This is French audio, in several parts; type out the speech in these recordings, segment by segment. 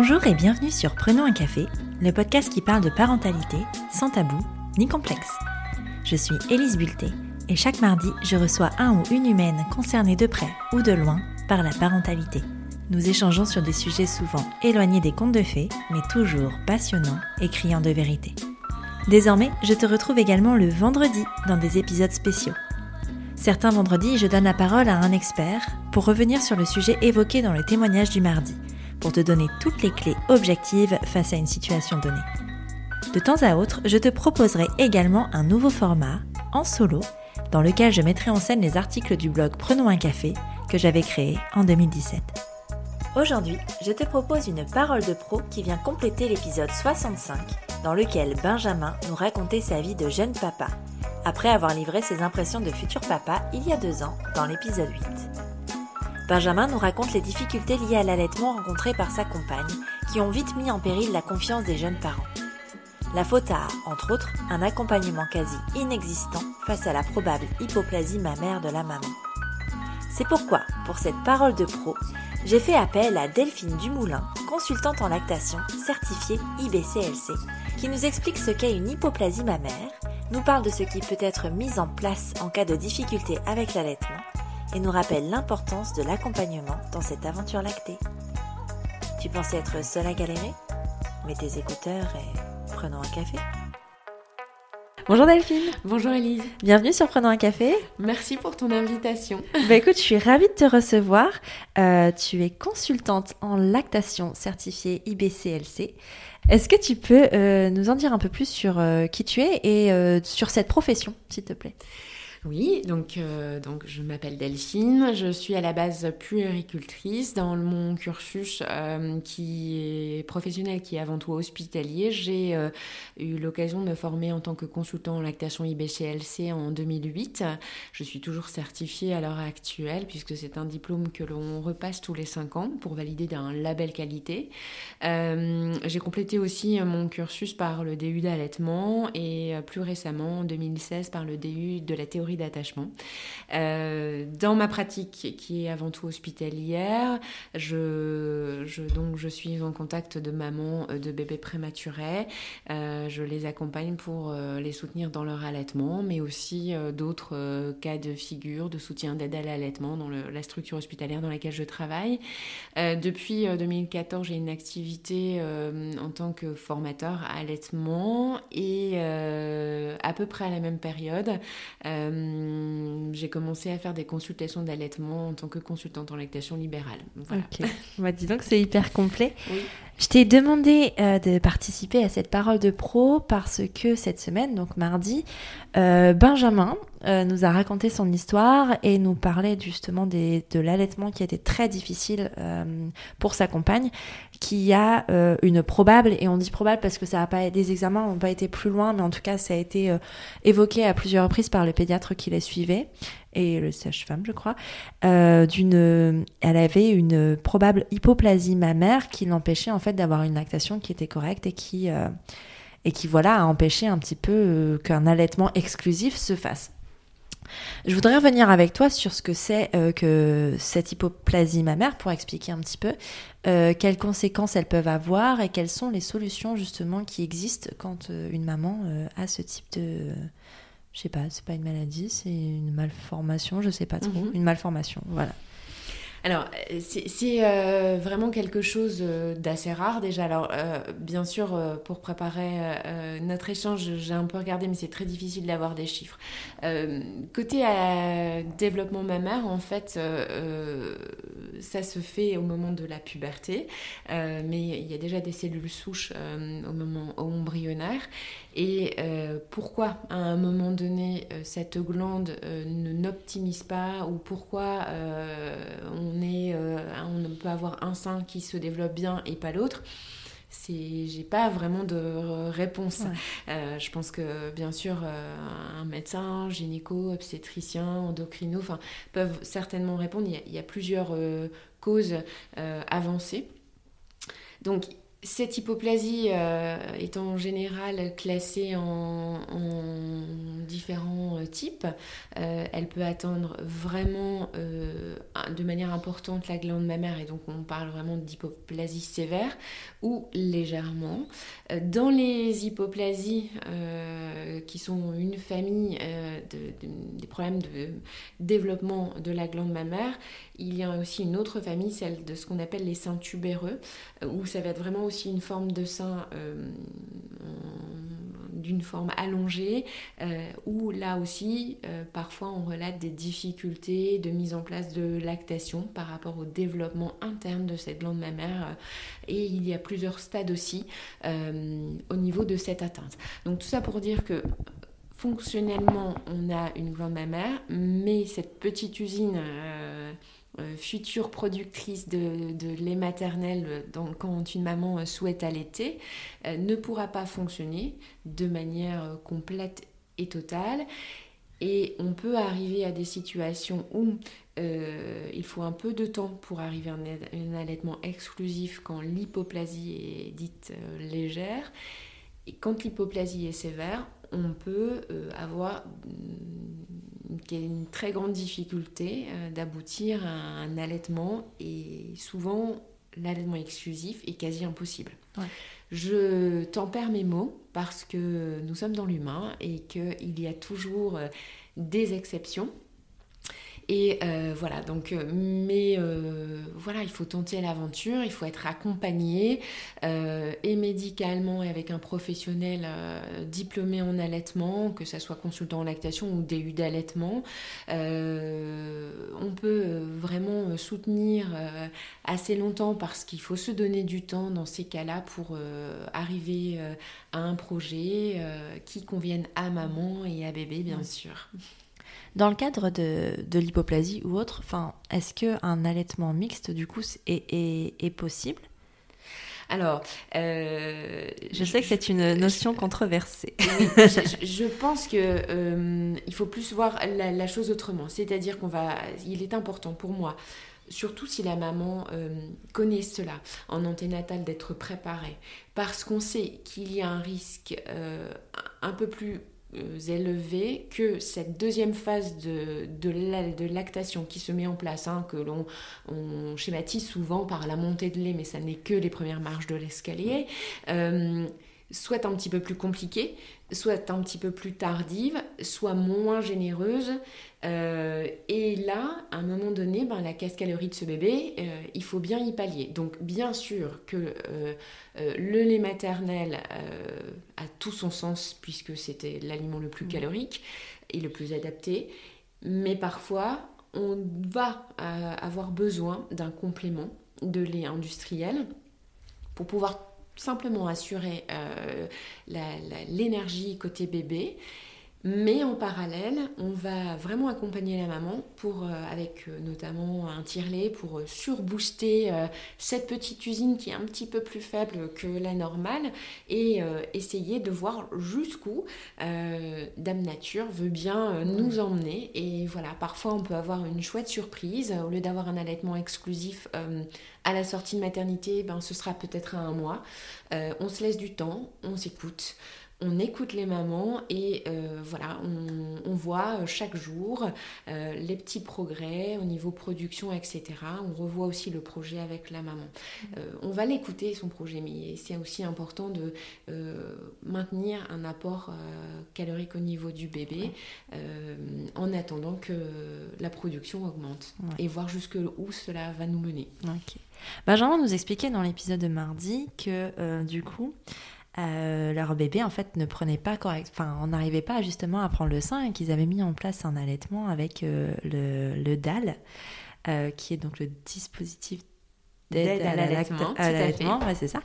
Bonjour et bienvenue sur Prenons un café, le podcast qui parle de parentalité sans tabou ni complexe. Je suis Élise Bulté et chaque mardi, je reçois un ou une humaine concernée de près ou de loin par la parentalité. Nous échangeons sur des sujets souvent éloignés des contes de fées, mais toujours passionnants et criants de vérité. Désormais, je te retrouve également le vendredi dans des épisodes spéciaux. Certains vendredis, je donne la parole à un expert pour revenir sur le sujet évoqué dans le témoignage du mardi, pour te donner toutes les clés objectives face à une situation donnée. De temps à autre, je te proposerai également un nouveau format, en solo, dans lequel je mettrai en scène les articles du blog Prenons un café que j'avais créé en 2017. Aujourd'hui, je te propose une parole de pro qui vient compléter l'épisode 65 dans lequel Benjamin nous racontait sa vie de jeune papa, après avoir livré ses impressions de futur papa il y a deux ans dans l'épisode 8. Benjamin nous raconte les difficultés liées à l'allaitement rencontrées par sa compagne, qui ont vite mis en péril la confiance des jeunes parents. La faute à, entre autres, un accompagnement quasi inexistant face à la probable hypoplasie mammaire de la maman. C'est pourquoi, pour cette parole de pro, j'ai fait appel à Delphine Dumoulin, consultante en lactation certifiée IBCLC, qui nous explique ce qu'est une hypoplasie mammaire, nous parle de ce qui peut être mis en place en cas de difficulté avec l'allaitement et nous rappelle l'importance de l'accompagnement dans cette aventure lactée. Tu pensais être seule à galérer? Mets tes écouteurs et prenons un café. Bonjour Delphine. Bonjour Elise. Bienvenue sur Prenons un café. Merci pour ton invitation. Bah écoute, je suis ravie de te recevoir. Euh, tu es consultante en lactation certifiée IBCLC. Est-ce que tu peux euh, nous en dire un peu plus sur euh, qui tu es et sur cette profession, s'il te plaît? Oui, donc, euh, donc je m'appelle Delphine, je suis à la base puéricultrice. Dans mon cursus euh, qui est professionnel, qui est avant tout hospitalier, j'ai euh, eu l'occasion de me former en tant que consultant en lactation IBCLC en 2008. Je suis toujours certifiée à l'heure actuelle puisque c'est un diplôme que l'on repasse tous les 5 ans pour valider d'un label qualité. j'ai complété aussi mon cursus par le DU d'allaitement et plus récemment en 2016 par le DU de la théorie d'attachement. Euh, dans ma pratique, qui est avant tout hospitalière, je, donc, je suis en contact de mamans euh, de bébés prématurés. Euh, je les accompagne pour les soutenir dans leur allaitement, mais aussi d'autres cas de figure de soutien d'aide à l'allaitement dans la structure hospitalière dans laquelle je travaille. depuis 2014, j'ai une activité en tant que formateur à allaitement et à peu près à la même période, j'ai commencé à faire des consultations d'allaitement en tant que consultante en lactation libérale. Ok, bah, dis donc c'est hyper complet. Je t'ai demandé euh, de participer à cette parole de pro parce que cette semaine, donc mardi, euh, Benjamin nous a raconté son histoire et nous parlait justement de l'allaitement qui était très difficile pour sa compagne, qui a une probable, et on dit probable parce que ça a pas, des examens n'ont pas été plus loin, mais en tout cas ça a été évoqué à plusieurs reprises par le pédiatre qui la suivait et le sage-femme, je crois, euh, d'une, elle avait une probable hypoplasie mammaire qui l'empêchait en fait d'avoir une lactation qui était correcte et qui, euh, et qui voilà a empêché un petit peu euh, qu'un allaitement exclusif se fasse. Je voudrais revenir avec toi sur ce que c'est que cette hypoplasie mammaire pour expliquer un petit peu quelles conséquences elles peuvent avoir et quelles sont les solutions justement qui existent quand une maman a ce type de, je sais pas, c'est pas une maladie, c'est une malformation, je sais pas trop, mhm. une malformation, voilà. Alors, c'est euh, vraiment quelque chose euh, d'assez rare déjà. Alors, euh, bien sûr, pour préparer notre échange, j'ai un peu regardé, mais c'est très difficile d'avoir des chiffres. côté développement mammaire, en fait, ça se fait au moment de la puberté, mais il y a déjà des cellules souches au moment embryonnaire. Et pourquoi, à un moment donné, cette glande ne n'optimise pas ou pourquoi on on, est, euh, on peut avoir un sein qui se développe bien et pas l'autre. C'est j'ai pas vraiment de réponse. Euh, je pense que bien sûr euh, un médecin gynéco obstétricien endocrino enfin peuvent certainement répondre. Il y a, plusieurs causes avancées. Donc cette hypoplasie euh, est en général classée en, différents euh, types. Euh, elle peut atteindre vraiment de manière importante la glande mammaire et donc on parle vraiment d'hypoplasie sévère ou légèrement. Dans les hypoplasies qui sont une famille des problèmes de développement de la glande mammaire, il y a aussi une autre famille, celle de ce qu'on appelle les seins tubéreux, où ça va être vraiment aussi une forme de sein euh, d'une forme allongée, euh, où là aussi, euh, parfois on relate des difficultés de mise en place de lactation par rapport au développement interne de cette glande mammaire. et il y a plusieurs stades aussi au niveau de cette atteinte. Donc tout ça pour dire que fonctionnellement, on a une glande mammaire, mais cette petite usine future productrice de, lait maternel quand une maman euh, souhaite allaiter euh, ne pourra pas fonctionner de manière complète et totale. Et on peut arriver à des situations où il faut un peu de temps pour arriver à un, allaitement exclusif quand l'hypoplasie est dite légère. Et quand l'hypoplasie est sévère, on peut avoir qui est une très grande difficulté euh, d'aboutir à un allaitement et souvent l'allaitement exclusif est quasi impossible. Je tempère mes mots parce que nous sommes dans l'humain et qu'il y a toujours euh, des exceptions et euh, voilà, donc, euh, mais euh, voilà, il faut tenter l'aventure, il faut être accompagné et médicalement et avec un professionnel diplômé en allaitement, que ce soit consultant en lactation ou DU d'allaitement. on peut vraiment soutenir assez longtemps parce qu'il faut se donner du temps dans ces cas-là pour arriver à un projet qui convienne à maman et à bébé, bien sûr. Dans le cadre de, de l'hypoplasie ou autre, est-ce qu'un allaitement mixte, du coup, est, est, possible? Alors, euh, je sais que c'est une notion controversée. je, pense que euh, il faut plus voir la, chose autrement. C'est-à-dire qu'on va, il est important pour moi, surtout si la maman euh, connaît cela en anténatal, d'être préparée, parce qu'on sait qu'il y a un risque un peu plus euh, élevé que cette deuxième phase de, lactation qui se met en place, hein, que l'on schématise souvent par la montée de lait, mais ça n'est que les premières marches de l'escalier, euh, soit un petit peu plus compliquée, soit un petit peu plus tardive, soit moins généreuse. Euh, et là, à un moment donné, ben, la casse-calorie de ce bébé, il faut bien y pallier. Donc bien sûr que le lait maternel tout son sens puisque c'était l'aliment le plus mmh. calorique et le plus adapté. Mais parfois, on va avoir besoin d'un complément de lait industriel pour pouvoir simplement assurer euh, l'énergie côté bébé. Mais en parallèle, on va vraiment accompagner la maman pour, euh, avec euh, notamment un tire-lait pour surbooster cette petite usine qui est un petit peu plus faible que la normale et essayer de voir jusqu'où Dame Nature veut bien nous emmener. Et voilà, parfois on peut avoir une chouette surprise. Au lieu d'avoir un allaitement exclusif à la sortie de maternité, ben, ce sera peut-être à un mois. Euh, on se laisse du temps, on s'écoute on écoute les mamans et euh, voilà, on, voit chaque jour euh, les petits progrès au niveau production, etc. On revoit aussi le projet avec la maman. on va l'écouter, son projet, mais c'est aussi important de maintenir un apport calorique au niveau du bébé en attendant que la production augmente et voir jusque où cela va nous mener. Benjamin nous expliquait dans l'épisode de mardi que euh, du coup, euh, leur bébé en fait ne prenait pas correct, enfin on n'arrivait pas justement à prendre le sein et qu'ils avaient mis en place un allaitement avec euh, le, le, DAL, qui est donc le dispositif d'aide à l'allaitement, ouais, c'est ça.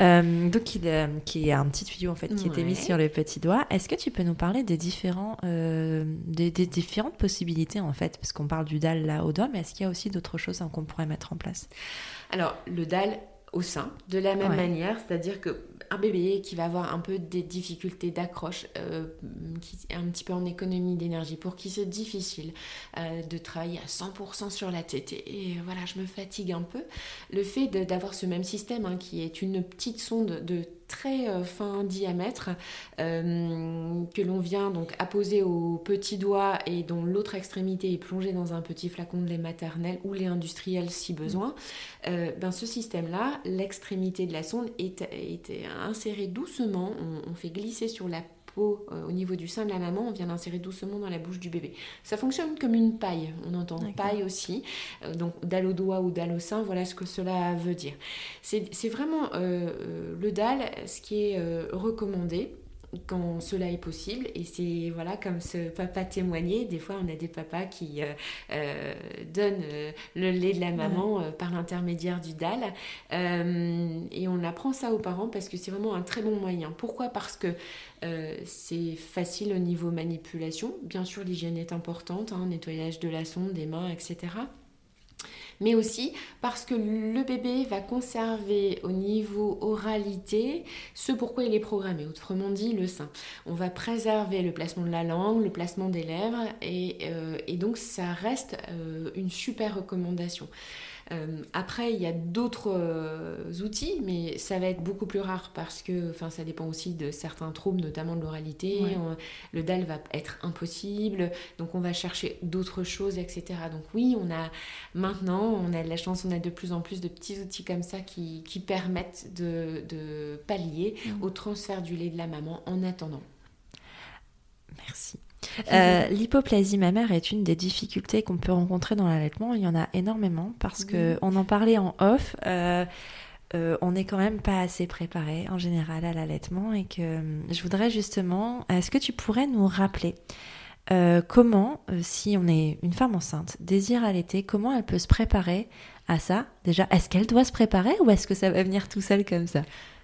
Euh, donc, qui, qui est un petit tuyau en fait qui était mis sur le petit doigt. Est-ce que tu peux nous parler des différents, euh, des, différentes possibilités en fait, parce qu'on parle du dalle là au doigt, mais est-ce qu'il y a aussi d'autres choses hein, qu'on pourrait mettre en place? Alors, le dalle au sein, de la même manière, c'est-à-dire que un bébé qui va avoir un peu des difficultés d'accroche, euh, qui est un petit peu en économie d'énergie, pour qui c'est difficile euh, de travailler à 100% sur la tête, et, voilà, je me fatigue un peu, le fait d'avoir ce même système, hein, qui est une petite sonde de très euh, fin diamètre euh, que l'on vient donc apposer au petit doigt et dont l'autre extrémité est plongée dans un petit flacon de lait maternel ou lait industriel si besoin, euh, ben ce système-là, l'extrémité de la sonde est, insérée doucement, on, fait glisser sur la peau au niveau du sein de la maman, on vient l'insérer doucement dans la bouche du bébé. Ça fonctionne comme une paille, on entend paille aussi, donc dalle au doigt ou dalle au sein, voilà ce que cela veut dire. C'est vraiment le dalle ce qui est euh, recommandé quand cela est possible. Et c'est voilà comme ce papa témoignait. Des fois, on a des papas qui euh, euh, donnent le lait de la maman par l'intermédiaire du DAL. et on apprend ça aux parents parce que c'est vraiment un très bon moyen. Pourquoi? Parce que c'est facile au niveau manipulation. Bien sûr, l'hygiène est importante, hein, nettoyage de la sonde, des mains, etc mais aussi parce que le bébé va conserver au niveau oralité ce pourquoi il est programmé, autrement dit le sein. On va préserver le placement de la langue, le placement des lèvres, et, euh, donc ça reste euh, une super recommandation. Euh, après, il y a d'autres euh, outils, mais ça va être beaucoup plus rare parce que ça dépend aussi de certains troubles, notamment de l'oralité. Le DAL va être impossible, donc on va chercher d'autres choses, etc. Donc oui, on a maintenant, on a de la chance, on a de plus en plus de petits outils comme ça qui, permettent de, pallier au transfert du lait de la maman en attendant. Merci. Euh, l'hypoplasie mammaire est une des difficultés qu'on peut rencontrer dans l'allaitement. Il y en a énormément parce que on en parlait en off. Euh, euh, on n'est quand même pas assez préparé en général à l'allaitement. Et que je voudrais justement, est-ce que tu pourrais nous rappeler comment, si on est une femme enceinte, désire allaiter, comment elle peut se préparer à ça? Déjà, est-ce qu'elle doit se préparer ou est-ce que ça va venir tout seul comme ça?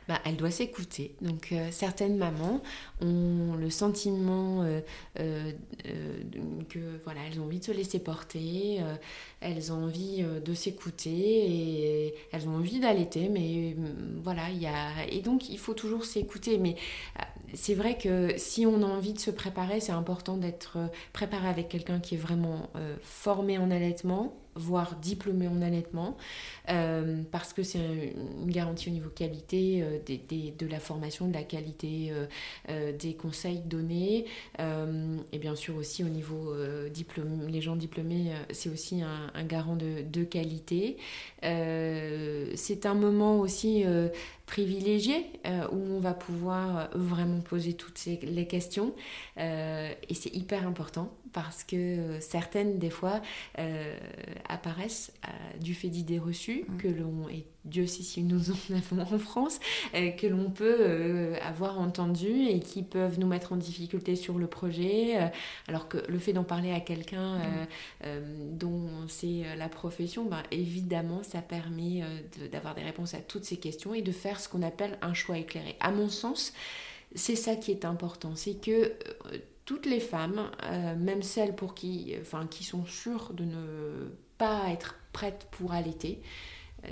Bah, elle doit s'écouter. Donc euh, certaines mamans ont le sentiment euh, euh, que voilà, elles ont envie de se laisser porter, elles ont envie de s'écouter et elles ont envie d'allaiter, mais voilà, il y a et donc il faut toujours s'écouter. Mais c'est vrai que si on a envie de se préparer, c'est important d'être préparé avec quelqu'un qui est vraiment formé en allaitement, voire diplômé en allaitement, euh, parce que c'est une garantie au niveau qualité euh, de la formation, de la qualité euh, des conseils donnés, et bien sûr aussi au niveau diplôme, les gens diplômés, c'est aussi un, garant de qualité. c'est un moment aussi privilégié où on va pouvoir vraiment poser toutes les questions. Et c'est hyper important parce que certaines des fois apparaissent du fait d'idées reçues Mm. que l'on, et Dieu sait si nous en avons en France, euh, que l'on peut euh, avoir entendu et qui peuvent nous mettre en difficulté sur le projet, euh, alors que le fait d'en parler à quelqu'un mm. dont c'est la profession, ben, évidemment, ça permet d'avoir des réponses à toutes ces questions et de faire ce qu'on appelle un choix éclairé. À mon sens, c'est ça qui est important, c'est que toutes les femmes, même celles pour qui, enfin, qui sont sûres de ne pas être prêtes pour allaiter, euh,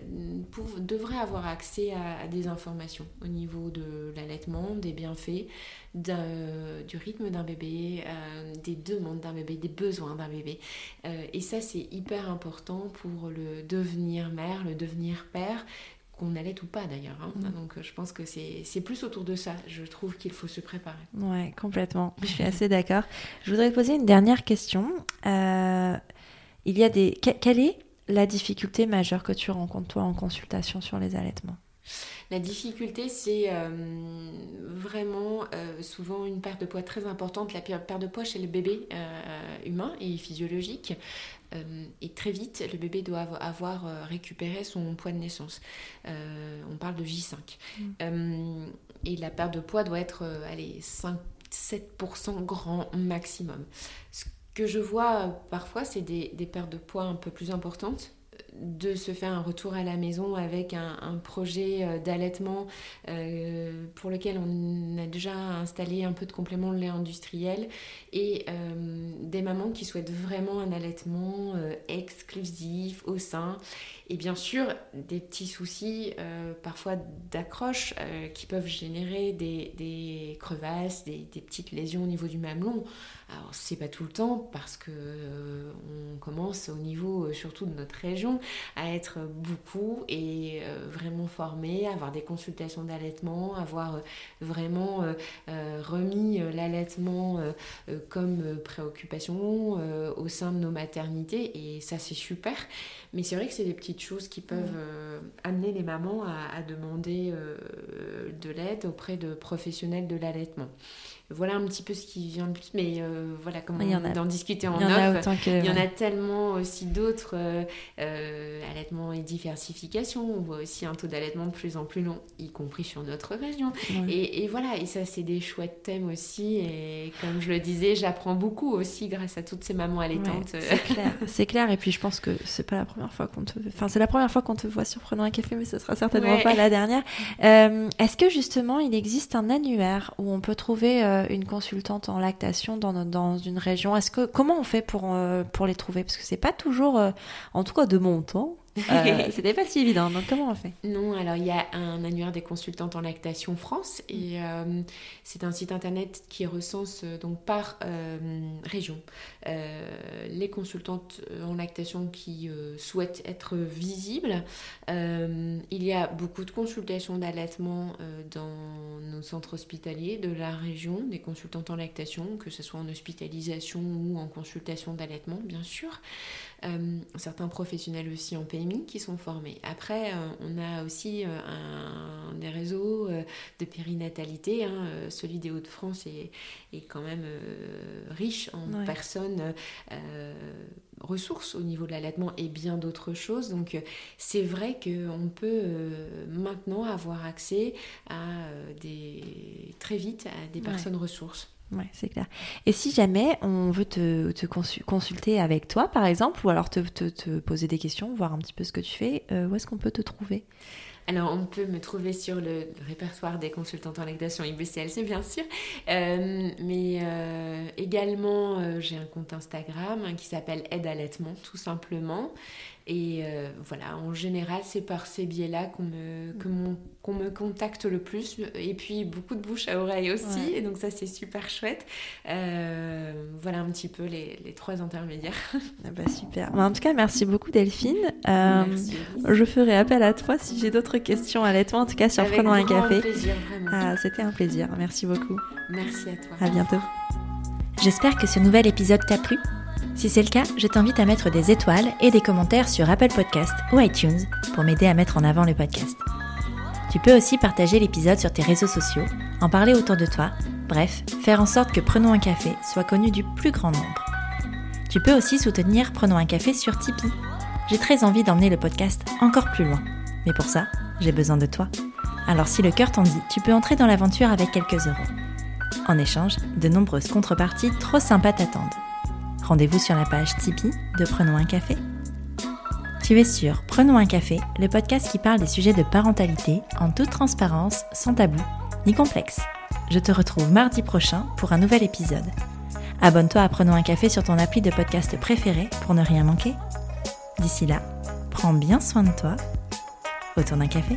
devraient avoir accès à, des informations au niveau de l'allaitement, des bienfaits, du rythme d'un bébé, euh, des demandes d'un bébé, des besoins d'un bébé. Euh, et ça, c'est hyper important pour le devenir mère, le devenir père, qu'on allait ou pas d'ailleurs. Hein. Mm. Donc je pense que c'est plus autour de ça, je trouve qu'il faut se préparer. Ouais, complètement. Je suis assez d'accord. Je voudrais poser une dernière question. il y a des... Quelle est la difficulté majeure que tu rencontres toi en consultation sur les allaitements? La difficulté, c'est euh, vraiment euh, souvent une perte de poids très importante. La perte de poids chez le bébé euh, humain et physiologique. et très vite, le bébé doit avoir récupéré son poids de naissance. on parle de J5. Mm. et la perte de poids doit être, allez, 5-7% grand maximum. Ce que je vois parfois, c'est des, des pertes de poids un peu plus importantes de se faire un retour à la maison avec un, projet euh, d'allaitement euh, pour lequel on a déjà installé un peu de complément de lait industriel et euh, des mamans qui souhaitent vraiment un allaitement exclusif au sein et bien sûr des petits soucis parfois d'accroche qui peuvent générer des, crevasses, des, petites lésions au niveau du mamelon. Alors c'est pas tout le temps parce que on commence au niveau surtout de notre région à être beaucoup et euh, vraiment formé, avoir des consultations d'allaitement, avoir euh, vraiment euh, remis l'allaitement comme préoccupation au sein de nos maternités et ça c'est super. Mais c'est vrai que c'est des petites choses qui peuvent amener les mamans à demander de l'aide auprès de professionnels de l'allaitement voilà un petit peu ce qui vient le plus. Mais euh, voilà, comment d'en discuter en off. Il y en a tellement aussi d'autres. Euh, euh, allaitement et diversification. On voit aussi un taux d'allaitement de plus en plus long, y compris sur notre région. Et, voilà, et ça, c'est des chouettes thèmes aussi. Et comme je le disais, j'apprends beaucoup aussi grâce à toutes ces mamans allaitantes. c'est clair. c'est clair. Et puis, je pense que c'est pas la première fois qu'on te. Enfin, c'est la première fois qu'on te voit sur Prenant un café, mais ce sera certainement pas la dernière. Est-ce que justement, il existe un annuaire où on peut trouver une consultante en lactation dans, une région. Est-ce que comment on fait pour euh, les trouver? Parce que c'est pas toujours, euh, en tout cas de mon temps, euh, c'était pas si évident, donc comment on fait? Non, alors il y a un annuaire des consultantes en lactation France et euh, c'est un site internet qui recense euh, donc par région les consultantes en lactation qui souhaitent être visibles. il y a beaucoup de consultations d'allaitement dans nos centres hospitaliers de la région, des consultantes en lactation, que ce soit en hospitalisation ou en consultation d'allaitement, bien sûr. Certains professionnels aussi en PMI qui sont formés. Après, euh, on a aussi euh, un, des réseaux euh, de périnatalité. Hein, celui des Hauts-de-France est, est, quand même riche en personnes ressources au niveau de l'allaitement et bien d'autres choses. Donc c'est vrai qu'on peut maintenant avoir accès à des très vite à des personnes ressources. Ouais, c'est clair. Et si jamais on veut te, te, consulter avec toi, par exemple, ou alors te, te, te, poser des questions, voir un petit peu ce que tu fais, euh, où est-ce qu'on peut te trouver? Alors, on peut me trouver sur le répertoire des consultantes en lactation IBCLC, bien sûr. Euh, mais euh, également, j'ai un compte Instagram hein, qui s'appelle Aide Allaitement, tout simplement. Et euh, voilà, en général, c'est par ces biais-là qu'on me, qu'on me contacte le plus. Et puis, beaucoup de bouche à oreille aussi. Et donc, ça, c'est super chouette. Euh, voilà un petit peu les, les trois intermédiaires. Ah bah, super. en tout cas, merci beaucoup, Delphine. Euh, je ferai appel à toi si j'ai d'autres questions à. En tout cas, sur Prenons un café. plaisir, Ah, C'était un plaisir. Merci beaucoup. Merci à toi. À bientôt. J'espère que ce nouvel épisode t'a plu. Si c'est le cas, je t'invite à mettre des étoiles et des commentaires sur Apple Podcast ou iTunes pour m'aider à mettre en avant le podcast. Tu peux aussi partager l'épisode sur tes réseaux sociaux, en parler autour de toi, bref, faire en sorte que Prenons un café soit connu du plus grand nombre. Tu peux aussi soutenir Prenons un café sur Tipeee. J'ai très envie d'emmener le podcast encore plus loin. Mais pour ça, j'ai besoin de toi. Alors si le cœur t'en dit, tu peux entrer dans l'aventure avec quelques euros. En échange, de nombreuses contreparties trop sympas t'attendent. Rendez-vous sur la page Tipeee de Prenons un café. Tu es sur Prenons un café, le podcast qui parle des sujets de parentalité en toute transparence, sans tabou ni complexe. Je te retrouve mardi prochain pour un nouvel épisode. Abonne-toi à Prenons un café sur ton appli de podcast préféré pour ne rien manquer. D'ici là, prends bien soin de toi autour d'un café.